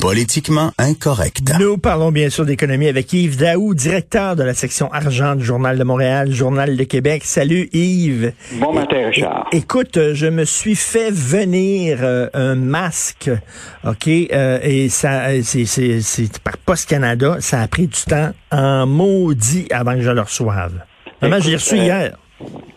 Politiquement incorrect. Nous parlons bien sûr d'économie avec Yves Daou, directeur de la section argent du Journal de Montréal, Journal de Québec. Salut Yves. Bon matin, Richard. Écoute, je me suis fait venir euh, un masque, OK, euh, et ça, euh, c'est, par Post Canada. Ça a pris du temps en maudit avant que je le reçoive. Vraiment, je l'ai reçu euh, hier?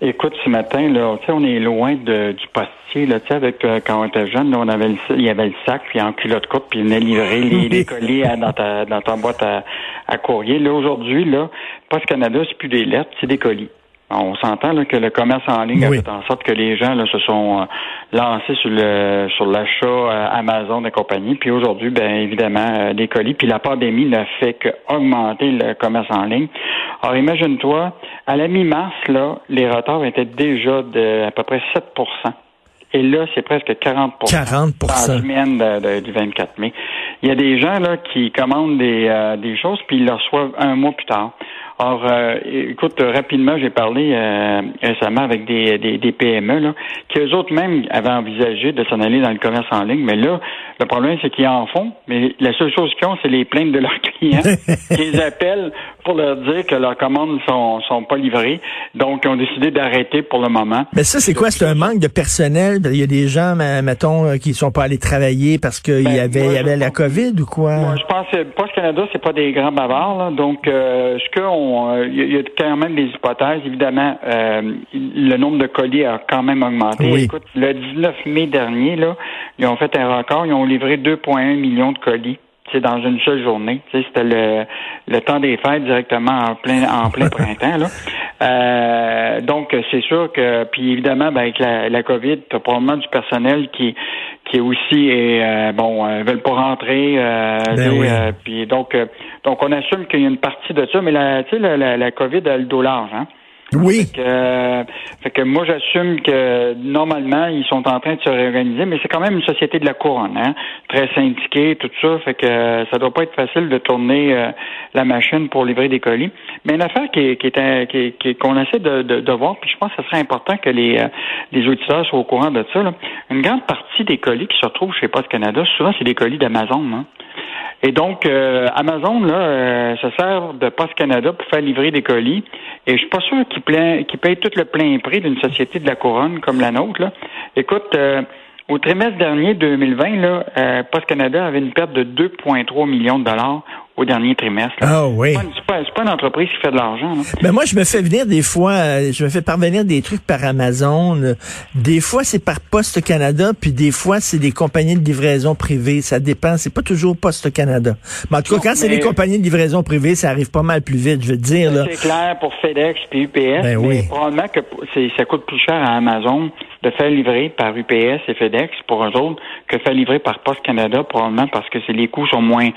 Écoute, ce matin, là, on est loin de, du postier, là, avec, euh, quand on était jeune, là, on avait le, il y avait le sac, puis en culotte courte, puis il venait livrer les, les colis à- dans ta, dans ta boîte à, à courrier. Là, aujourd'hui, là, Post Canada, c'est plus des lettres, c'est des colis. On s'entend là, que le commerce en ligne Oui. a fait en sorte que les gens là, se sont euh, lancés sur le sur l'achat euh, Amazon et compagnie. Puis aujourd'hui, ben évidemment, euh, des colis. Puis la pandémie n'a fait qu'augmenter le commerce en ligne. Alors imagine-toi, à la mi-mars, là, les retards étaient déjà de à peu près 7% et là, c'est presque 40 40 par semaine de- de- du 24 mai. Il y a des gens là qui commandent des, euh, des choses puis ils le reçoivent un mois plus tard. Or, euh, écoute, rapidement, j'ai parlé euh, récemment avec des, des, des PME là, qui eux autres même avaient envisagé de s'en aller dans le commerce en ligne. Mais là, le problème, c'est qu'ils en font, mais la seule chose qu'ils ont, c'est les plaintes de leurs clients qui les appellent pour leur dire que leurs commandes sont, sont pas livrées. Donc, ils ont décidé d'arrêter pour le moment. Mais ça, c'est quoi? C'est un manque de personnel? Il y a des gens, mettons, euh, qui sont pas allés travailler parce qu'il Ben, y avait, moi, il y avait la pense- COVID ou quoi? Moi, je pense que Post Canada, c'est pas des grands bavards. là. Donc, euh, ce qu'on, euh, il y, a- il y a quand même des hypothèses. Évidemment, euh, le nombre de colis a quand même augmenté. Oui. Écoute, le 19 mai dernier, là, ils ont fait un record. Ils ont livré 2,1 millions de colis. C'est dans une seule journée. Tu sais, C'était le, le temps des fêtes directement en plein en plein printemps. Là. Euh, donc c'est sûr que puis évidemment ben, avec la, la COVID, tu as probablement du personnel qui qui aussi est euh, bon euh, veulent pas rentrer euh, Ben oui. euh, puis donc euh, donc on assume qu'il y a une partie de ça mais la tu sais la, la, la COVID a le dos large hein Oui. fait que, euh, fait que moi, j'assume que normalement, ils sont en train de se réorganiser, mais c'est quand même une société de la couronne, hein, très syndiquée, tout ça. Fait que euh, ça doit pas être facile de tourner euh, la machine pour livrer des colis. Mais une affaire qui est, qui est, qui qui qu'on essaie de, de, de voir, puis je pense que ce serait important que les, euh, les auditeurs soient au courant de ça. Là. Une grande partie des colis qui se retrouvent chez Post Canada, souvent, c'est des colis d'Amazon. Hein. Et donc, euh, Amazon, là, euh, ça sert de Post Canada pour faire livrer des colis. Et je suis pas sûr qu'ils payent tout le plein prix d'une société de la couronne comme la nôtre. Là. Écoute, euh, au trimestre dernier 2020, là, euh, Post Canada avait une perte de 2,3 millions de dollars au dernier trimestre. là. Ah oui. C'est pas pas, une entreprise qui fait de l'argent. Ben moi, je me fais venir des fois, euh, je me fais parvenir des trucs par Amazon. euh, Des fois, c'est par Poste Canada, puis des fois, c'est des compagnies de livraison privée. Ça dépend. C'est pas toujours Poste Canada. Mais en tout cas, Non, quand c'est mais- des compagnies de livraison privée, ça arrive pas mal plus vite, je veux dire. Là. C'est clair pour FedEx puis UPS, Ben mais oui. probablement que ça coûte plus cher à Amazon de faire livrer par UPS et FedEx pour eux autres que faire livrer par Post Canada, probablement parce que les coûts sont moins.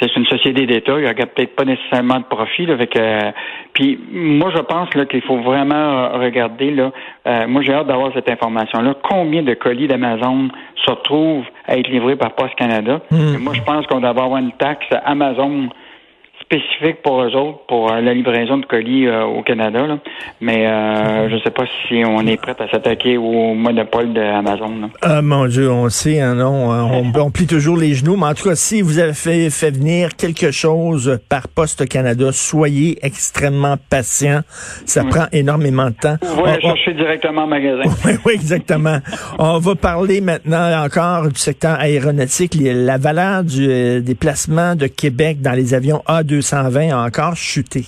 C'est une société d'État, il n'y a peut-être pas nécessairement de profit. Là, avec, euh, puis moi, je pense là qu'il faut vraiment euh, regarder là. euh, moi, j'ai hâte d'avoir cette information-là. Combien de colis d'Amazon se retrouvent à être livrés par Post Canada? Hmm. Moi, je pense qu'on doit avoir une taxe Amazon spécifique pour eux autres pour euh, la livraison de colis euh, au Canada. Là. Mais euh, je sais pas si on est prêt à s'attaquer au monopole d'Amazon. là. Ah mon Dieu, on sait, hein, non, on, on plie toujours les genoux. Mais en tout cas, si vous avez fait, fait venir quelque chose par Poste Canada, soyez extrêmement patient. Ça prend énormément de temps. Vous On- chercher directement au magasin. Oui, oui, exactement. On va parler maintenant encore du secteur aéronautique. La valeur du, euh, des placements de Québec dans les avions A220 a encore chuté.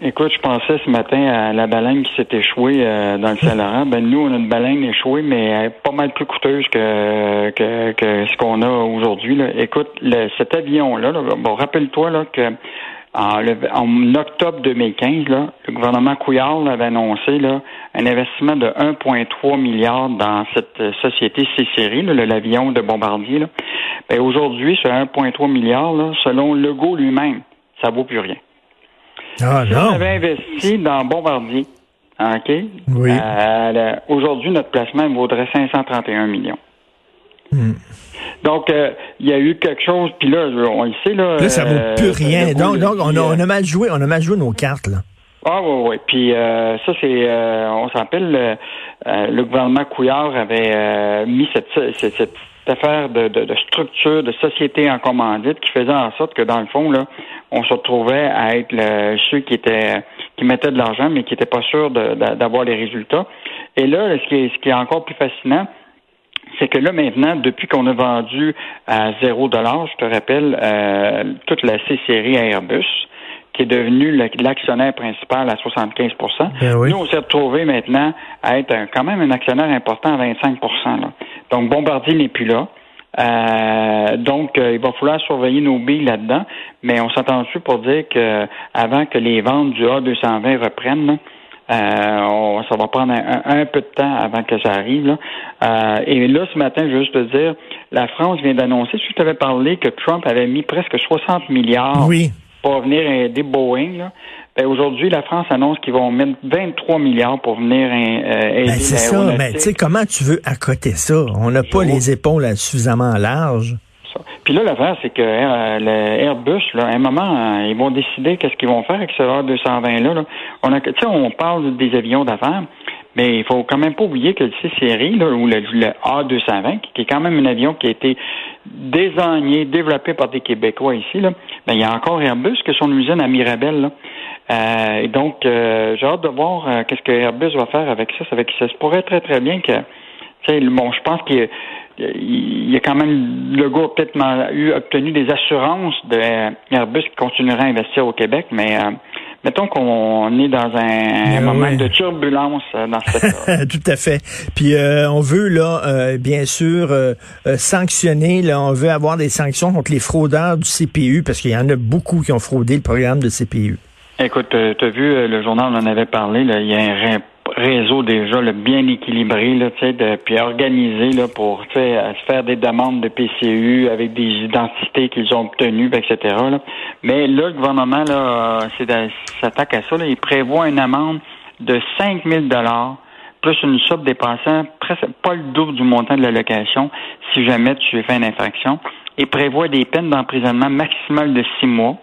Écoute, je pensais ce matin à la baleine qui s'est échouée euh, dans le Saint-Laurent. Ben nous, on a une baleine échouée, mais elle est pas mal plus coûteuse que, que, que ce qu'on a aujourd'hui. Écoute, le, cet avion-là, bon, rappelle-toi là, que en, en, octobre 2015, là, le gouvernement Couillard avait annoncé là, un investissement de 1,3 milliard dans cette euh, société C-Série, l'avion de Bombardier. Là. Ben, aujourd'hui, ce 1,3 milliard, là, selon Legault lui-même, ça vaut plus rien. Ah, si on avait investi dans Bombardier, OK? Oui. Euh, aujourd'hui, notre placement vaudrait 531 millions. Hmm. Donc, euh, il y a eu quelque chose, puis là, on le sait, là. Là, ça vaut euh, plus rien. Donc, donc on, a, on, a, mal joué, on a mal joué nos cartes, là. Ah oui, oui. Puis euh, ça, c'est on s'appelle le gouvernement Couillard avait mis cette, cette, cette affaire de, de, de, structure, de société en commandite qui faisait en sorte que dans le fond, là, on se retrouvait à être le, ceux qui étaient qui mettaient de l'argent, mais qui n'étaient pas sûrs d'avoir les résultats. Et là, ce qui est, ce qui est encore plus fascinant, c'est que là maintenant, depuis qu'on a vendu à zéro dollar, je te rappelle, euh, toute la C-série Airbus, qui est devenu l'actionnaire principal à 75 ben oui. Nous, on s'est retrouvé maintenant à être quand même un actionnaire important à 25 là. Donc, Bombardier n'est plus là. Euh, donc, euh, il va falloir surveiller nos billes là-dedans, mais on s'entend dessus pour dire que avant que les ventes du A220 reprennent, euh, ça va prendre un, peu de temps avant que ça arrive. Euh, et là, ce matin, je veux juste te dire, la France vient d'annoncer, si je t'avais parlé que Trump avait mis presque 60 milliards pour venir aider Boeing, ben aujourd'hui, la France annonce qu'ils vont mettre 23 milliards pour venir euh, aider ben C'est ça, mais tu sais, comment tu veux accoter ça? On n'a pas les épaules suffisamment larges. Puis là, l'affaire, c'est que euh, le Airbus, là, à un moment, euh, ils vont décider qu'est-ce qu'ils vont faire avec ce A220-là. Là. On a, on parle des avions d'affaires, mais il faut quand même pas oublier que le C-Série, ou le, A220, qui est quand même un avion qui a été désigné, développé par des Québécois ici, là, ben, il y a encore Airbus que son usine à Mirabel. Là. Euh, et donc, j'ai hâte de voir qu'est-ce que Airbus va faire avec ça. Ça, avec, ça se pourrait très, très bien que, bon, je pense qu'il il y a quand même, le gars peut-être eu obtenu des assurances de Airbus qui continuera à investir au Québec, mais euh, mettons qu'on est dans un, moment de turbulence euh, dans cette Tout à fait. Puis euh, on veut là, bien sûr, sanctionner. Là, on veut avoir des sanctions contre les fraudeurs du CPU parce qu'il y en a beaucoup qui ont fraudé le programme de CPU. Écoute, tu as vu, le journal en avait parlé, là, il y a un réseau déjà le bien équilibré, là, de, puis organisé là, pour se faire des demandes de PCU avec des identités qu'ils ont obtenues, etc. Là. Mais là, le gouvernement là, s'attaque à ça. Là. Il prévoit une amende de 5 000 plus une somme dépassant presque pas le double du montant de la location si jamais tu fais une infraction. Il prévoit des peines d'emprisonnement maximales de six mois.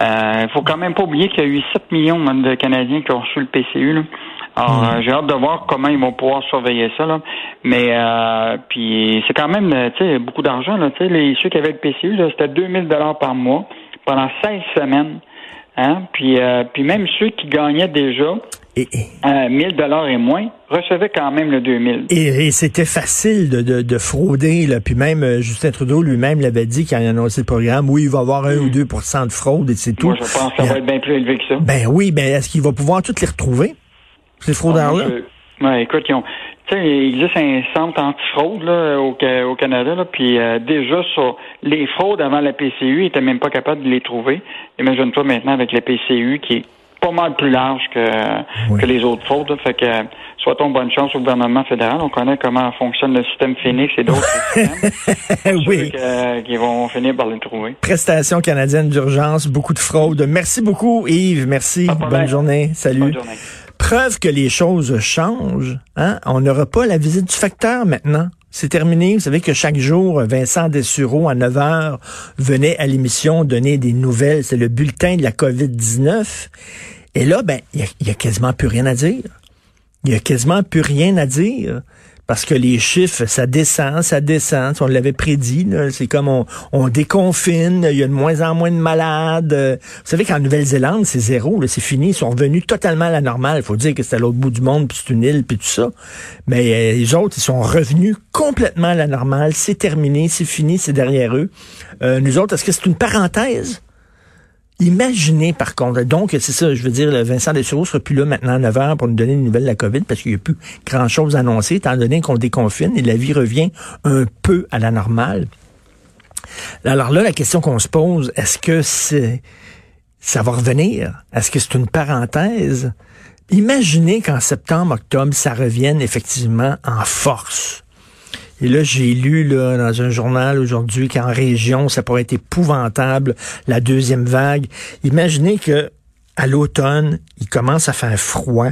Il euh, faut quand même pas oublier qu'il y a eu 7 millions de Canadiens qui ont reçu le PCU. Là. Alors, euh, j'ai hâte de voir comment ils vont pouvoir surveiller ça. Là. Mais euh, puis c'est quand même sais, beaucoup d'argent. Là, les, ceux qui avaient le PCU, c'était 2000 dollars par mois pendant 16 semaines. Hein? Puis, euh, puis même ceux qui gagnaient déjà et, 1000 dollars et moins recevaient quand même le 2000. Et, c'était facile de, de, frauder. Là. Puis même Justin Trudeau lui-même l'avait dit quand il a annoncé le programme, oui, il va y avoir 1 ou 2% hmm. de fraude et c'est tout. Moi, je pense que ça va être bien plus élevé que ça. Ben oui, ben est-ce qu'il va pouvoir toutes les retrouver? Ces fraudeurs-là? Ah, ouais, écoute, ils ont, il existe un centre antifraude là, au, au Canada, là, puis euh, déjà sur les fraudes avant la PCU, ils n'étaient même pas capables de les trouver. Imagine-toi maintenant avec la PCU qui est pas mal plus large que, que les autres fraudes. Fait que soit-on bonne chance au gouvernement fédéral. On connaît comment fonctionne le système Phoenix et d'autres systèmes. oui. qui vont finir par les trouver. Prestation canadienne d'urgence, beaucoup de fraude. Merci beaucoup, Yves. Merci. Bonne journée. Salut. Bonne journée preuve que les choses changent. Hein? On n'aura pas la visite du facteur maintenant. C'est terminé. Vous savez que chaque jour, Vincent Dessureau, à 9 heures, venait à l'émission donner des nouvelles. C'est le bulletin de la COVID-19. Et là, ben, il y, a quasiment plus rien à dire. Il y a quasiment plus rien à dire parce que les chiffres, ça descend, ça descend. On l'avait prédit. C'est comme on, déconfine, il y a de moins en moins de malades. Vous savez qu'en Nouvelle-Zélande, c'est zéro, c'est fini. Ils sont revenus totalement à la normale. Il faut dire que c'était à l'autre bout du monde, puis c'est une île, puis tout ça. Mais euh, les autres, ils sont revenus complètement à la normale. C'est terminé, c'est fini, c'est derrière eux. Euh, nous autres, est-ce que c'est une parenthèse? Imaginez par contre, donc c'est ça, je veux dire, Vincent Dessureau sera plus là maintenant à 9 h pour nous donner une nouvelle de la COVID parce qu'il n'y a plus grand-chose à annoncer, étant donné qu'on déconfine et la vie revient un peu à la normale. Alors là, la question qu'on se pose, est-ce que c'est ça va revenir? Est-ce que c'est une parenthèse? Imaginez qu'en septembre, octobre, ça revienne effectivement en force. Et là, j'ai lu là, dans un journal aujourd'hui qu'en région, ça pourrait être épouvantable, la deuxième vague. Imaginez que à l'automne, il commence à faire froid,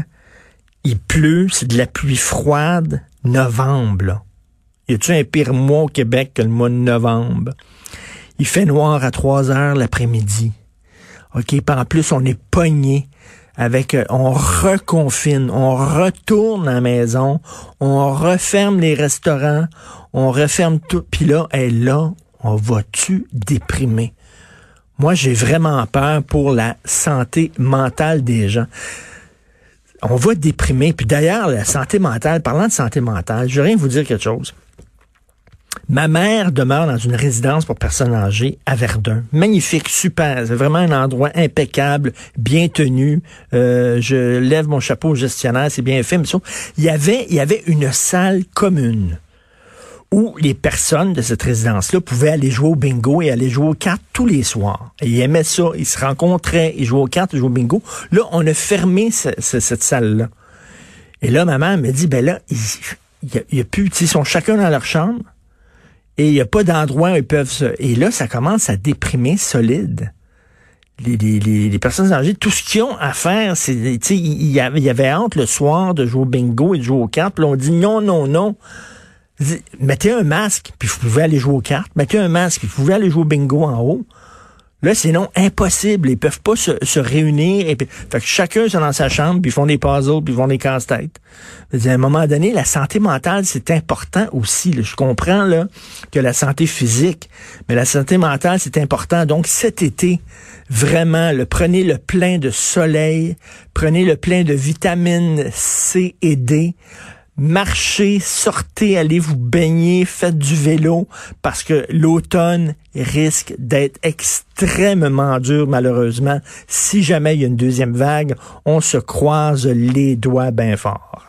il pleut, c'est de la pluie froide, novembre. Là. Y a-tu un pire mois au Québec que le mois de novembre? Il fait noir à 3 heures l'après-midi. OK, en plus, on est pogné avec euh, on reconfine, on retourne à la maison, on referme les restaurants, on referme tout, puis là, et là, on va-tu déprimer? Moi, j'ai vraiment peur pour la santé mentale des gens. On va déprimer. Puis d'ailleurs, la santé mentale, parlant de santé mentale, je vais rien vous dire quelque chose. Ma mère demeure dans une résidence pour personnes âgées à Verdun. Magnifique, super. C'est vraiment un endroit impeccable, bien tenu. Euh, je lève mon chapeau au gestionnaire, c'est bien fait. Mais il y avait, il y avait une salle commune où les personnes de cette résidence-là pouvaient aller jouer au bingo et aller jouer aux cartes tous les soirs. Et ils aimaient ça. Ils se rencontraient, ils jouaient aux cartes, ils jouaient au bingo. Là, on a fermé cette salle-là. Et là, ma mère me dit, ben là, il y, a, plus, ils sont chacun dans leur chambre et il n'y a pas d'endroit où ils peuvent se... Et là, ça commence à déprimer solide. Les, les, les, personnes âgées, tout ce qu'ils ont à faire, c'est, tu sais, il y avait, y avait honte le soir de jouer au bingo et de jouer aux cartes. Puis on dit non, non, non. Mettez un masque, puis vous pouvez aller jouer aux cartes. Mettez un masque, puis vous pouvez aller jouer au bingo en haut. Là, sinon, impossible. Ils peuvent pas se, réunir. Et, fait que chacun sont dans sa chambre, puis ils font des puzzles, puis ils font des casse-têtes. À un moment donné, la santé mentale, c'est important aussi. Je comprends là, que la santé physique, mais la santé mentale, c'est important. Donc, cet été, vraiment, le, prenez le plein de soleil, prenez le plein de vitamines C et D, marchez, sortez, allez vous baigner, faites du vélo, parce que l'automne risque d'être extrêmement dur, malheureusement. Si jamais il y a une deuxième vague, on se croise les doigts bien fort.